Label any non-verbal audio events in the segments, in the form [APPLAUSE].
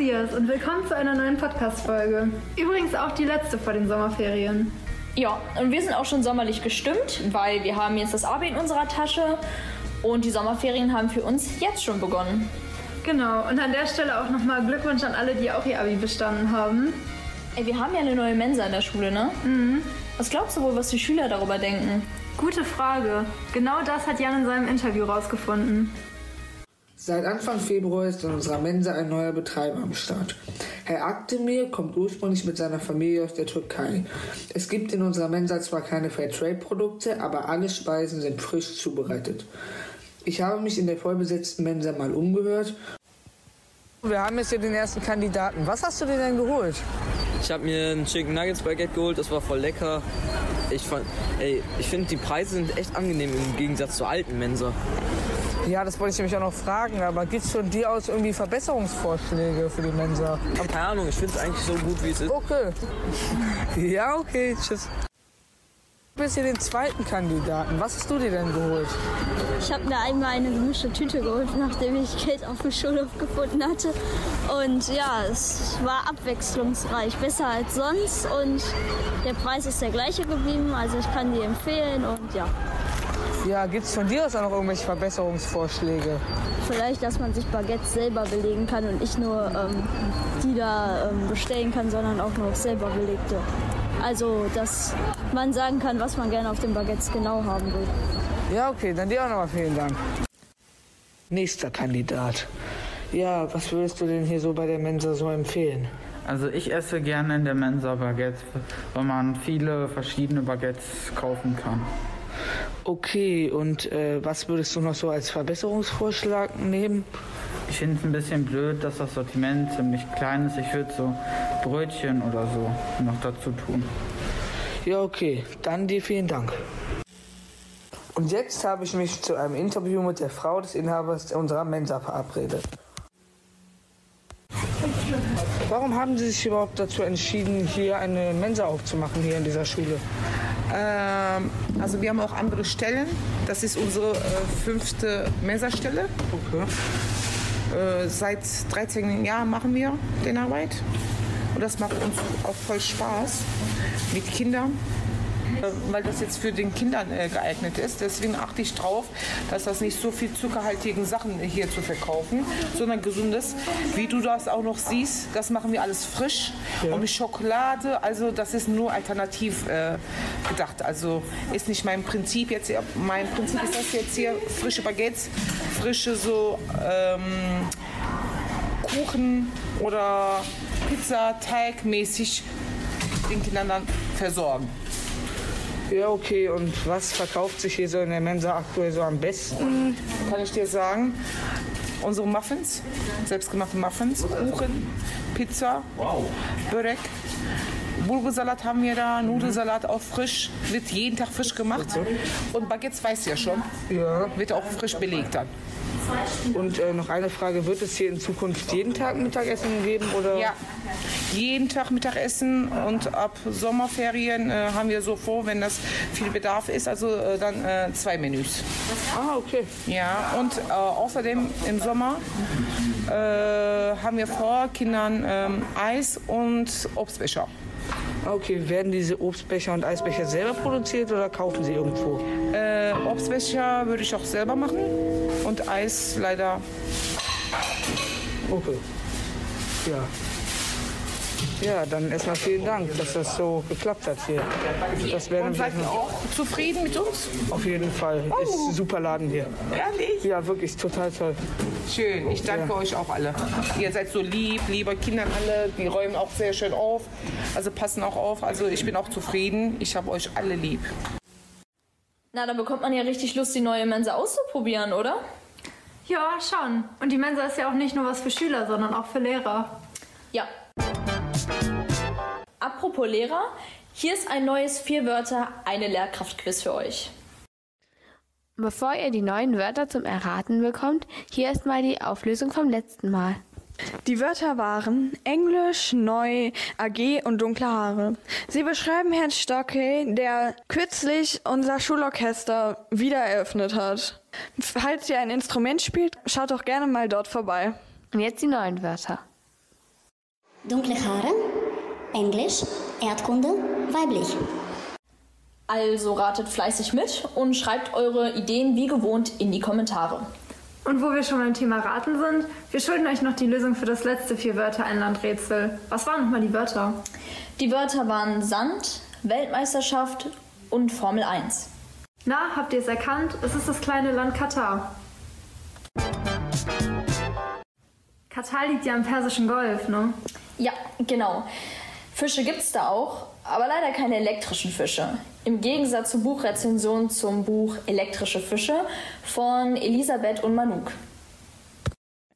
dias und willkommen zu einer neuen Podcast-Folge. Übrigens auch die letzte vor den Sommerferien. Ja, und wir sind auch schon sommerlich gestimmt, weil wir haben jetzt das Abi in unserer Tasche und die Sommerferien haben für uns jetzt schon begonnen. Genau, und an der Stelle auch nochmal Glückwunsch an alle, die auch ihr Abi bestanden haben. Ey, wir haben ja eine neue Mensa in der Schule, ne? Mhm. Was glaubst du wohl, was die Schüler darüber denken? Gute Frage. Genau das hat Jan in seinem Interview rausgefunden. Seit Anfang Februar ist in unserer Mensa ein neuer Betreiber am Start. Herr Akdemir kommt ursprünglich mit seiner Familie aus der Türkei. Es gibt in unserer Mensa zwar keine Fairtrade-Produkte, aber alle Speisen sind frisch zubereitet. Ich habe mich in der vollbesetzten Mensa mal umgehört. Wir haben jetzt hier den ersten Kandidaten. Was hast du dir denn geholt? Ich habe mir ein Chicken Nuggets Baguette geholt, das war voll lecker. Ich fand, ey, ich finde die Preise sind echt angenehm im Gegensatz zur alten Mensa. Ja, das wollte ich nämlich auch noch fragen, aber gibt es von dir aus irgendwie Verbesserungsvorschläge für die Mensa? Keine Ahnung, ich finde es eigentlich so gut, wie es ist. Okay. [LAUGHS] Ja, okay, tschüss. Du bist hier den zweiten Kandidaten. Was hast du dir denn geholt? Ich habe mir einmal eine gemischte Tüte geholt, nachdem ich Geld auf dem Schulhof gefunden hatte. Und ja, es war abwechslungsreich, besser als sonst. Und der Preis ist der gleiche geblieben, also ich kann die empfehlen und ja. Ja, gibt es von dir aus auch noch irgendwelche Verbesserungsvorschläge? Vielleicht, dass man sich Baguettes selber belegen kann und nicht nur ähm, die da ähm, bestellen kann, sondern auch noch selber belegte. Also, dass man sagen kann, was man gerne auf den Baguettes genau haben will. Ja, okay, dann dir auch nochmal vielen Dank. Nächster Kandidat. Ja, was würdest du denn hier so bei der Mensa so empfehlen? Also ich esse gerne in der Mensa Baguettes, weil man viele verschiedene Baguettes kaufen kann. Okay, und äh, was würdest du noch so als Verbesserungsvorschlag nehmen? Ich finde es ein bisschen blöd, dass das Sortiment ziemlich klein ist. Ich würde so Brötchen oder so noch dazu tun. Ja, okay, dann dir vielen Dank. Und jetzt habe ich mich zu einem Interview mit der Frau des Inhabers unserer Mensa verabredet. Warum haben Sie sich überhaupt dazu entschieden, hier eine Mensa aufzumachen, hier in dieser Schule? Ähm, also wir haben auch andere Stellen. Das ist unsere äh, fünfte Mensa-Stelle. Okay. Äh, seit 13 Jahren machen wir den Arbeit. Und das macht uns auch voll Spaß mit Kindern. Äh, Weil das jetzt für den Kindern äh, geeignet ist. Deswegen achte ich drauf, dass das nicht so viel zuckerhaltigen Sachen hier zu verkaufen, sondern gesundes. Wie du das auch noch siehst, das machen wir alles frisch. Und mit Schokolade, also das ist nur alternativ äh, gedacht. Also ist nicht mein Prinzip jetzt. hier. Mein Prinzip ist das jetzt hier frische Baguettes, frische so ähm, Kuchen oder Pizza, Teigmäßig den Kindern dann versorgen. Ja, okay. Und was verkauft sich hier so in der Mensa aktuell so am besten? kann ich dir sagen. Unsere Muffins, selbstgemachte Muffins, Kuchen, Pizza, Börek, Bulgursalat haben wir da, Nudelsalat auch frisch, wird jeden Tag frisch gemacht. Und Baguettes weißt du ja schon, Ja. wird auch frisch belegt dann. Und äh, noch eine Frage, wird es hier in Zukunft jeden Tag Mittagessen geben? Oder? Ja, jeden Tag Mittagessen und ab Sommerferien äh, haben wir so vor, wenn das viel Bedarf ist, also äh, dann äh, zwei Menüs. Ah, okay. Ja, und äh, außerdem im Sommer äh, haben wir vor, Kindern ähm, Eis und Obstbecher. Ah, Okay, werden diese Obstbecher und Eisbecher selber produziert oder kaufen sie irgendwo? Äh, Obstbecher würde ich auch selber machen und Eis leider. Okay. Ja. Ja, dann erstmal vielen Dank, dass das so geklappt hat hier. Das wäre Und seid ihr auch zufrieden mit uns? auf jeden Fall. Ist ein super Laden hier. Ehrlich? Ja, wirklich total toll. Schön, ich danke euch auch alle. Ihr seid so lieb, liebe Kinder alle, die räumen auch sehr schön auf, also passen auch auf. Also ich bin auch zufrieden, ich habe euch alle lieb. Na, da bekommt man ja richtig Lust, die neue Mensa auszuprobieren, oder? Ja, schon. Und die Mensa ist ja auch nicht nur was für Schüler, sondern auch für Lehrer. Ja. Apropos Lehrer, hier ist ein neues vier Wörter, eine Lehrkraft-Quiz für euch. Bevor ihr die neuen Wörter zum Erraten bekommt, hier ist mal die Auflösung vom letzten Mal. Die Wörter waren Englisch, Neu, AG und dunkle Haare. Sie beschreiben Herrn Stocke, der kürzlich unser Schulorchester wieder eröffnet hat. Falls ihr ein Instrument spielt, schaut doch gerne mal dort vorbei. Und jetzt die neuen Wörter. Dunkle Haare, Englisch, Erdkunde, weiblich. Also ratet fleißig mit und schreibt eure Ideen wie gewohnt in die Kommentare. Und wo wir schon beim Thema Raten sind, wir schulden euch noch die Lösung für das letzte vier Wörter Einlandrätsel. Was waren nochmal die Wörter? Die Wörter waren Sand, Weltmeisterschaft und Formel 1. Na, habt ihr es erkannt? Es ist das kleine Land Katar. Katar liegt ja im Persischen Golf, ne? Ja, genau. Fische gibt's da auch, aber leider keine elektrischen Fische. Im Gegensatz zur Buchrezension zum Buch Elektrische Fische von Elisabeth und Manuk.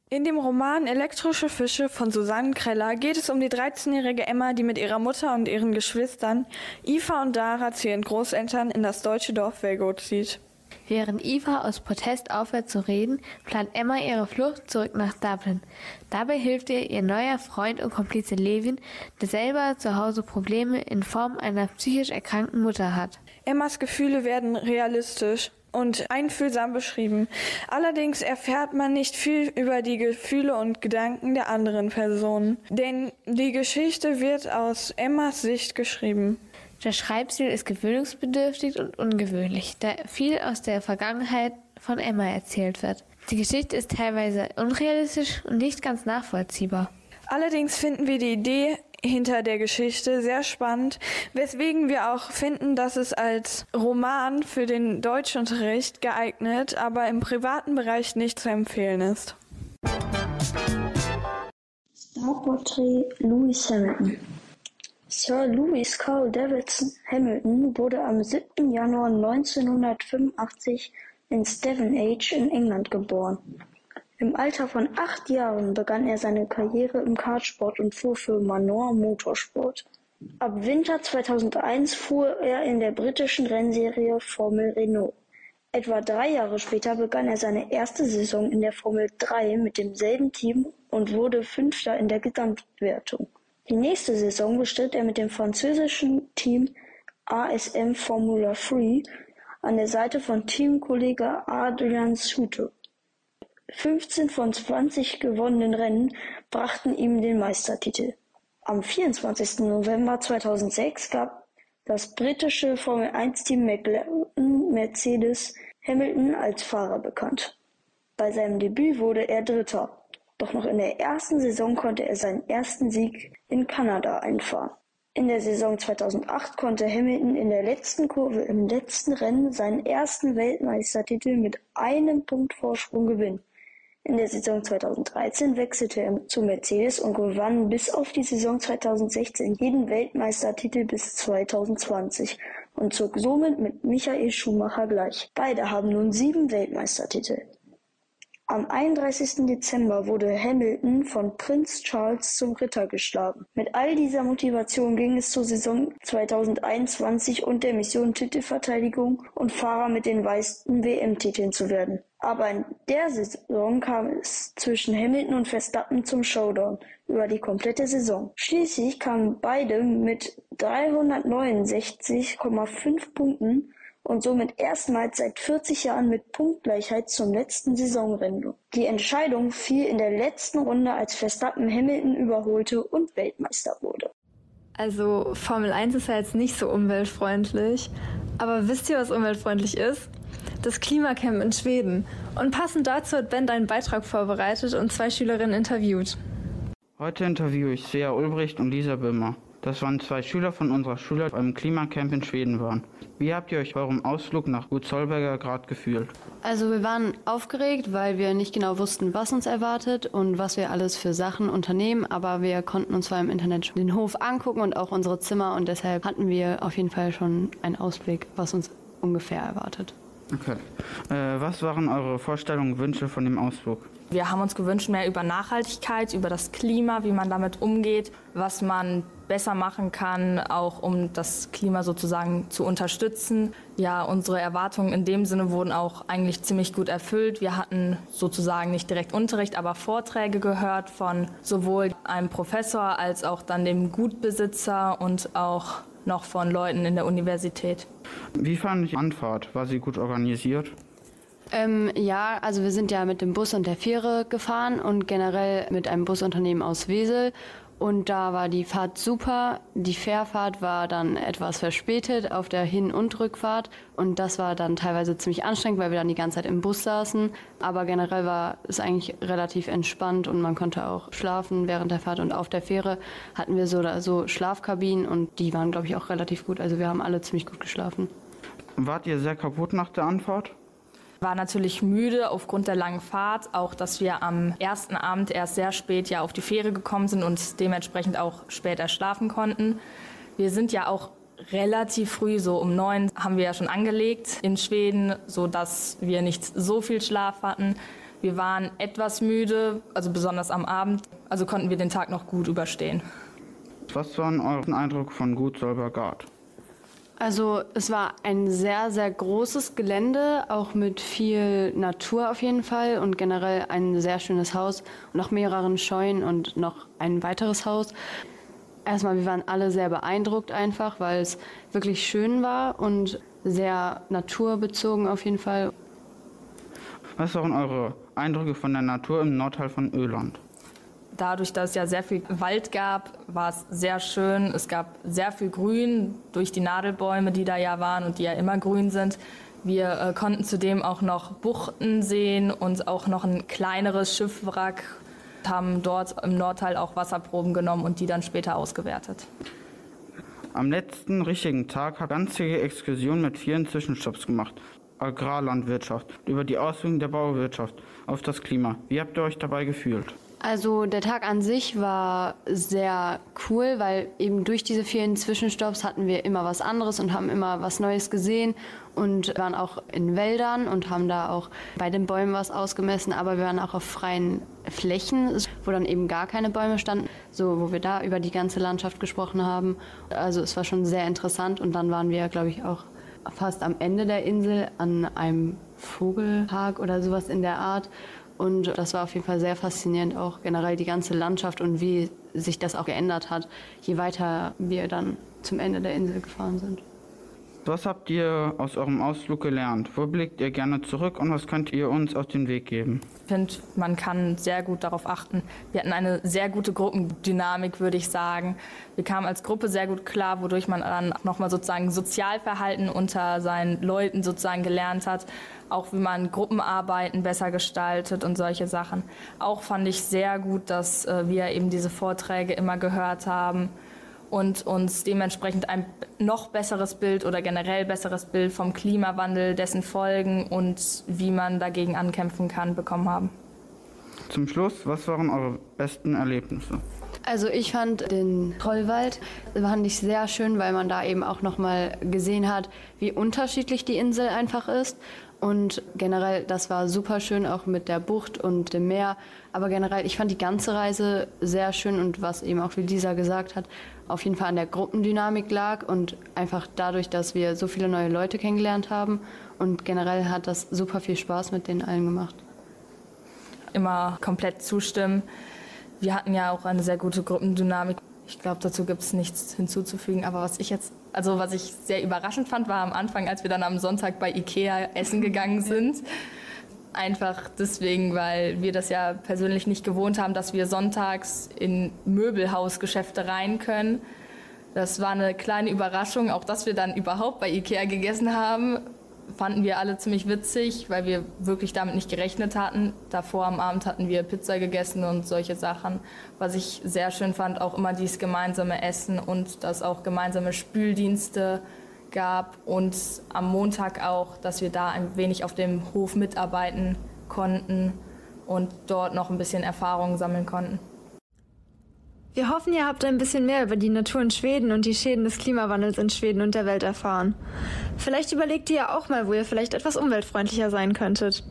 In dem Roman Elektrische Fische von Susanne Kreller geht es um die 13-jährige Emma, die mit ihrer Mutter und ihren Geschwistern Iva und Dara zu ihren Großeltern in das deutsche Dorf Velgo zieht. Während Eva aus Protest aufhört zu reden, plant Emma ihre Flucht zurück nach Dublin. Dabei hilft ihr ihr neuer Freund und Komplize Levin, der selber zu Hause Probleme in Form einer psychisch erkrankten Mutter hat. Emmas Gefühle werden realistisch und einfühlsam beschrieben. Allerdings erfährt man nicht viel über die Gefühle und Gedanken der anderen Personen, denn die Geschichte wird aus Emmas Sicht geschrieben. Der Schreibstil ist gewöhnungsbedürftig und ungewöhnlich, da viel aus der Vergangenheit von Emma erzählt wird. Die Geschichte ist teilweise unrealistisch und nicht ganz nachvollziehbar. Allerdings finden wir die Idee hinter der Geschichte sehr spannend, weswegen wir auch finden, dass es als Roman für den Deutschunterricht geeignet, aber im privaten Bereich nicht zu empfehlen ist. Starporträt Lewis Hamilton Sir Lewis Carl Davidson Hamilton wurde am 7. Januar 1985 in Stevenage in England geboren. Im Alter von acht Jahren begann er seine Karriere im Kartsport und fuhr für Manor Motorsport. Ab Winter 2001 fuhr er in der britischen Rennserie Formel Renault. Etwa drei Jahre später begann er seine erste Saison in der Formel 3 mit demselben Team und wurde Fünfter in der Gesamtwertung. Die nächste Saison bestritt er mit dem französischen Team ASM Formula Three an der Seite von Teamkollege Adrian Suter. 15 von 20 gewonnenen Rennen brachten ihm den Meistertitel. Am 24. November 2006 gab das britische Formel-1-Team McLaren Mercedes Hamilton als Fahrer bekannt. Bei seinem Debüt wurde er Dritter. Doch noch in der ersten Saison konnte er seinen ersten Sieg in Kanada einfahren. In der Saison 2008 konnte Hamilton in der letzten Kurve im letzten Rennen seinen ersten Weltmeistertitel mit einem Punkt Vorsprung gewinnen. In der Saison 2013 wechselte er zu Mercedes und gewann bis auf die Saison 2016 jeden Weltmeistertitel bis 2020 und zog somit mit Michael Schumacher gleich. Beide haben nun sieben Weltmeistertitel. Am 31. Dezember wurde Hamilton von Prinz Charles zum Ritter geschlagen. Mit all dieser Motivation ging es zur Saison 2021 und der Mission Titelverteidigung und Fahrer mit den meisten WM-Titeln zu werden. Aber in der Saison kam es zwischen Hamilton und Verstappen zum Showdown über die komplette Saison. Schließlich kamen beide mit 369,5 Punkten und somit erstmals seit 40 Jahren mit Punktgleichheit zum letzten Saisonrennen. Die Entscheidung fiel in der letzten Runde, als Verstappen Hamilton überholte und Weltmeister wurde. Also Formel 1 ist ja jetzt nicht so umweltfreundlich, aber wisst ihr, was umweltfreundlich ist? Das Klimacamp in Schweden. Und passend dazu hat Ben einen Beitrag vorbereitet und zwei Schülerinnen interviewt. Heute interviewe ich Svea Ulbricht und Lisa Böhmer. Das waren zwei Schüler von unserer Schule, die beim Klimacamp in Schweden waren. Wie habt ihr euch eurem Ausflug nach Gut Zollberger Grad gefühlt? Also wir waren aufgeregt, weil wir nicht genau wussten, was uns erwartet und was wir alles für Sachen unternehmen, aber wir konnten uns zwar im Internet den Hof angucken und auch unsere Zimmer und deshalb hatten wir auf jeden Fall schon einen Ausblick, was uns ungefähr erwartet. Okay. Äh, was waren eure Vorstellungen und Wünsche von dem Ausflug? Wir haben uns gewünscht, mehr über Nachhaltigkeit, über das Klima, wie man damit umgeht, was man besser machen kann, auch um das Klima sozusagen zu unterstützen. Ja, unsere Erwartungen in dem Sinne wurden auch eigentlich ziemlich gut erfüllt. Wir hatten sozusagen nicht direkt Unterricht, aber Vorträge gehört von sowohl einem Professor als auch dann dem Gutbesitzer und auch noch von Leuten in der Universität. Wie fand die Anfahrt? War sie gut organisiert? Ähm, ja, also wir sind ja mit dem Bus und der Fähre gefahren und generell mit einem Busunternehmen aus Wesel Und da war die Fahrt super. Die Fährfahrt war dann etwas verspätet auf der Hin- und Rückfahrt. Und das war dann teilweise ziemlich anstrengend, weil wir dann die ganze Zeit im Bus saßen. Aber generell war es eigentlich relativ entspannt und man konnte auch schlafen während der Fahrt. Und auf der Fähre hatten wir so, so Schlafkabinen und die waren, glaube ich, auch relativ gut. Also wir haben alle ziemlich gut geschlafen. Wart ihr sehr kaputt nach der Anfahrt? War natürlich müde aufgrund der langen Fahrt, auch dass wir am ersten Abend erst sehr spät ja auf die Fähre gekommen sind und dementsprechend auch später schlafen konnten. Wir sind ja auch relativ früh, so um neun haben wir ja schon angelegt in Schweden, so dass wir nicht so viel Schlaf hatten. Wir waren etwas müde, also besonders am Abend, also konnten wir den Tag noch gut überstehen. Was war euer Eindruck von Gut Solbergard? Also es war ein sehr, sehr großes Gelände, auch mit viel Natur auf jeden Fall und generell ein sehr schönes Haus und auch mehreren Scheunen und noch ein weiteres Haus. Erstmal, wir waren alle sehr beeindruckt einfach, weil es wirklich schön war und sehr naturbezogen auf jeden Fall. Was waren eure Eindrücke von der Natur im Nordteil von Öland? Dadurch, dass es ja sehr viel Wald gab, war es sehr schön. Es gab sehr viel Grün durch die Nadelbäume, die da ja waren und die ja immer grün sind. Wir äh, konnten zudem auch noch Buchten sehen und auch noch ein kleineres Schiffwrack, haben dort im Nordteil auch Wasserproben genommen und die dann später ausgewertet. Am letzten richtigen Tag hat ganzige Exkursion mit vielen Zwischenstopps gemacht. Agrarlandwirtschaft, über die Auswirkungen der Bauwirtschaft auf das Klima. Wie habt ihr euch dabei gefühlt? Also der Tag an sich war sehr cool, weil eben durch diese vielen Zwischenstopps hatten wir immer was anderes und haben immer was Neues gesehen und waren auch in Wäldern und haben da auch bei den Bäumen was ausgemessen, aber wir waren auch auf freien Flächen, wo dann eben gar keine Bäume standen, so wo wir da über die ganze Landschaft gesprochen haben. Also es war schon sehr interessant und dann waren wir, glaube ich, auch fast am Ende der Insel an einem Vogelpark oder sowas in der Art und das war auf jeden Fall sehr faszinierend, auch generell die ganze Landschaft und wie sich das auch geändert hat, je weiter wir dann zum Ende der Insel gefahren sind. Was habt ihr aus eurem Ausflug gelernt? Wo blickt ihr gerne zurück und was könnt ihr uns auf den Weg geben? Ich finde, man kann sehr gut darauf achten. Wir hatten eine sehr gute Gruppendynamik, würde ich sagen. Wir kamen als Gruppe sehr gut klar, wodurch man dann nochmal sozusagen Sozialverhalten unter seinen Leuten sozusagen gelernt hat. Auch wie man Gruppenarbeiten besser gestaltet und solche Sachen. Auch fand ich sehr gut, dass äh, wir eben diese Vorträge immer gehört haben und uns dementsprechend ein noch besseres Bild oder generell besseres Bild vom Klimawandel, dessen Folgen und wie man dagegen ankämpfen kann, bekommen haben. Zum Schluss, was waren eure besten Erlebnisse? Also ich fand den Trollwald fand ich sehr schön, weil man da eben auch noch mal gesehen hat, wie unterschiedlich die Insel einfach ist und generell, das war super schön, auch mit der Bucht und dem Meer. Aber generell, ich fand die ganze Reise sehr schön und was eben auch wie Lisa gesagt hat, auf jeden Fall an der Gruppendynamik lag und einfach dadurch, dass wir so viele neue Leute kennengelernt haben. Und generell hat das super viel Spaß mit denen allen gemacht. Immer komplett zustimmen. Wir hatten ja auch eine sehr gute Gruppendynamik. Ich glaube, dazu gibt es nichts hinzuzufügen. Aber was ich jetzt, also was ich sehr überraschend fand, war am Anfang, als wir dann am Sonntag bei Ikea essen gegangen sind. Einfach deswegen, weil wir das ja persönlich nicht gewohnt haben, dass wir sonntags in Möbelhausgeschäfte rein können. Das war eine kleine Überraschung, auch dass wir dann überhaupt bei Ikea gegessen haben fanden wir alle ziemlich witzig, weil wir wirklich damit nicht gerechnet hatten. Davor am Abend hatten wir Pizza gegessen und solche Sachen. Was ich sehr schön fand, auch immer dieses gemeinsame Essen und dass auch gemeinsame Spüldienste gab und am Montag auch, dass wir da ein wenig auf dem Hof mitarbeiten konnten und dort noch ein bisschen Erfahrung sammeln konnten. Wir hoffen, ihr habt ein bisschen mehr über die Natur in Schweden und die Schäden des Klimawandels in Schweden und der Welt erfahren. Vielleicht überlegt ihr ja auch mal, wo ihr vielleicht etwas umweltfreundlicher sein könntet.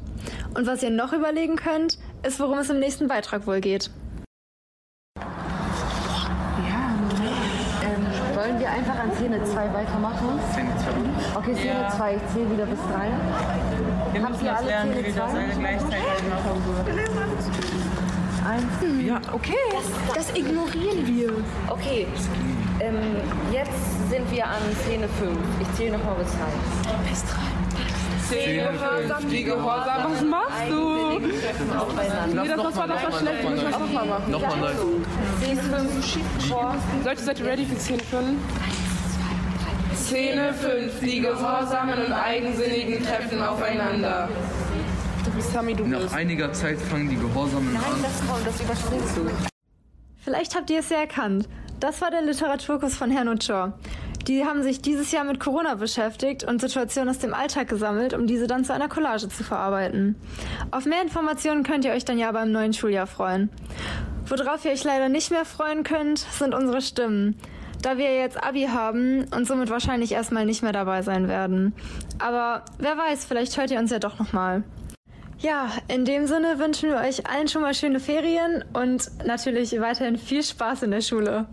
Und was ihr noch überlegen könnt, ist, worum es im nächsten Beitrag wohl geht. Ja, wollen wir einfach an Szene 2 weitermachen? Szene 2? Okay, Szene 2, ja. ich zähle wieder bis 3. Wir müssen jetzt lernen, wie wir das alle gleichzeitig machen. Eins. Ja, okay. Das, das ignorieren wir. Okay. Ähm, jetzt sind wir an Szene 5. Ich zähle nochmal bis 3. Bis 3. Zähne fünf, Gehorsam. Was machst du? Nee, das, das war, das war schlecht. Ich muss das nochmal machen. Nochmal neu. Seid ihr, seid ihr ready für Szene 5? Szene 5. Die Gehorsamen und Eigensinnigen treffen aufeinander. Du bist Sammy, du Nach bist. einiger Zeit fangen die Gehorsamen an. das überspringst du. Vielleicht habt ihr es ja erkannt. Das war der Literaturkurs von Herrn und Shaw. Die haben sich dieses Jahr mit Corona beschäftigt und Situationen aus dem Alltag gesammelt, um diese dann zu einer Collage zu verarbeiten. Auf mehr Informationen könnt ihr euch dann ja beim neuen Schuljahr freuen. Worauf ihr euch leider nicht mehr freuen könnt, sind unsere Stimmen. Da wir jetzt Abi haben und somit wahrscheinlich erstmal nicht mehr dabei sein werden. Aber wer weiß, vielleicht hört ihr uns ja doch nochmal. Ja, in dem Sinne wünschen wir euch allen schon mal schöne Ferien und natürlich weiterhin viel Spaß in der Schule.